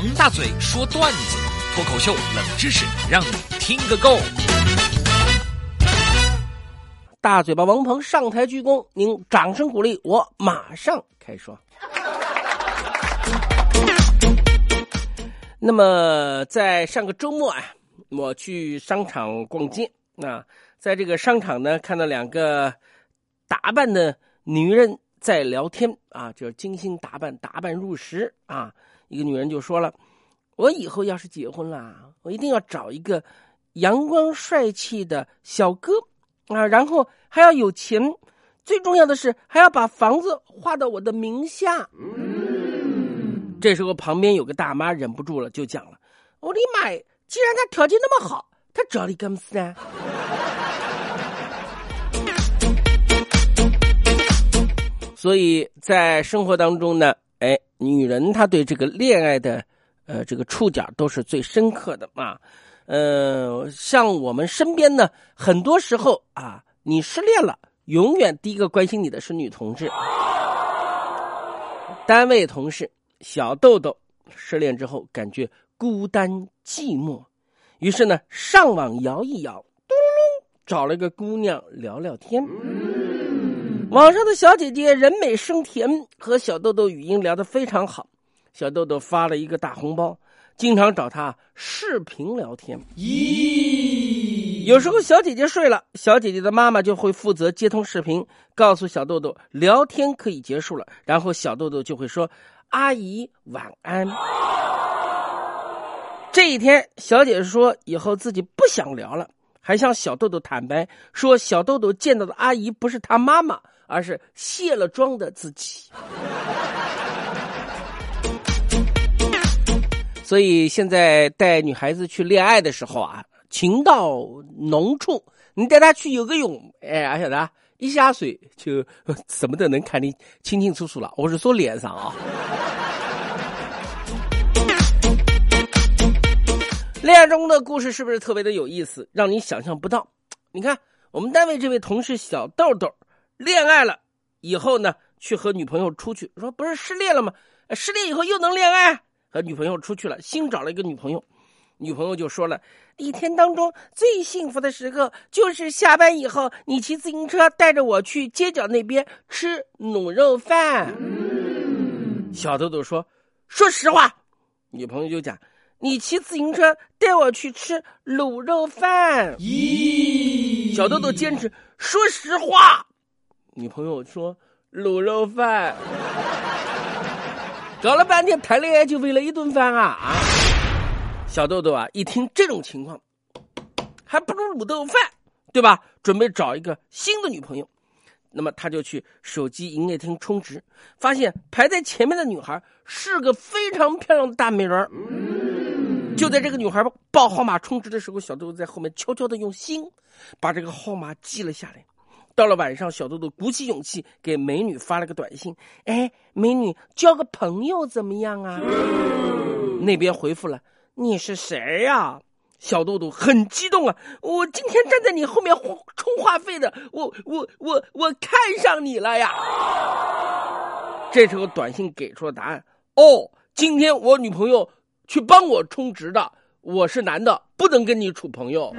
王大嘴说段子，脱口秀冷知识，让你听个够。大嘴巴王鹏上台鞠躬，您掌声鼓励，我马上开说。那么，在上个周末啊，我去商场逛街，那在这个商场呢，看到两个打扮的女人在聊天啊，就是精心打扮，打扮入时啊。一个女人就说了：“我以后要是结婚了，我一定要找一个阳光帅气的小哥。”啊，然后还要有钱，最重要的是还要把房子划到我的名下。这时候旁边有个大妈忍不住了，就讲了：“我的妈呀，既然他条件那么好，他找你干么事啊？”所以在生活当中呢，哎，女人她对这个恋爱的，呃，这个触角都是最深刻的啊。呃，像我们身边呢，很多时候啊，你失恋了，永远第一个关心你的是女同志。单位同事小豆豆失恋之后，感觉孤单寂寞，于是呢，上网摇一摇，咚咚，找了个姑娘聊聊天。网上的小姐姐人美声甜，和小豆豆语音聊得非常好，小豆豆发了一个大红包。经常找她视频聊天。咦，有时候小姐姐睡了，小姐姐的妈妈就会负责接通视频，告诉小豆豆聊天可以结束了，然后小豆豆就会说：“阿姨晚安。”这一天，小姐姐说以后自己不想聊了，还向小豆豆坦白说，小豆豆见到的阿姨不是她妈妈，而是卸了妆的自己。所以现在带女孩子去恋爱的时候啊，情到浓处，你带她去游个泳，哎，阿晓得，一下水就什么都能看得清清楚楚了。我是说脸上啊。恋爱中的故事是不是特别的有意思，让你想象不到？你看，我们单位这位同事小豆豆，恋爱了以后呢，去和女朋友出去，说不是失恋了吗？失恋以后又能恋爱？和女朋友出去了，新找了一个女朋友，女朋友就说了：“一天当中最幸福的时刻就是下班以后，你骑自行车带着我去街角那边吃卤肉饭。”小豆豆说：“说实话。”女朋友就讲：“你骑自行车带我去吃卤肉饭。”咦，小豆豆坚持说实话。女朋友说：“卤肉饭。”搞了半天谈恋爱就为了一顿饭啊啊！小豆豆啊，一听这种情况，还不如卤豆饭，对吧？准备找一个新的女朋友，那么他就去手机营业厅充值，发现排在前面的女孩是个非常漂亮的大美人就在这个女孩报号码充值的时候，小豆豆在后面悄悄的用心把这个号码记了下来。到了晚上，小豆豆鼓起勇气给美女发了个短信：“哎，美女，交个朋友怎么样啊？”那边回复了：“你是谁呀？”小豆豆很激动啊！我今天站在你后面充话费的，我我我我看上你了呀！这时候短信给出了答案：“哦，今天我女朋友去帮我充值的，我是男的，不能跟你处朋友。”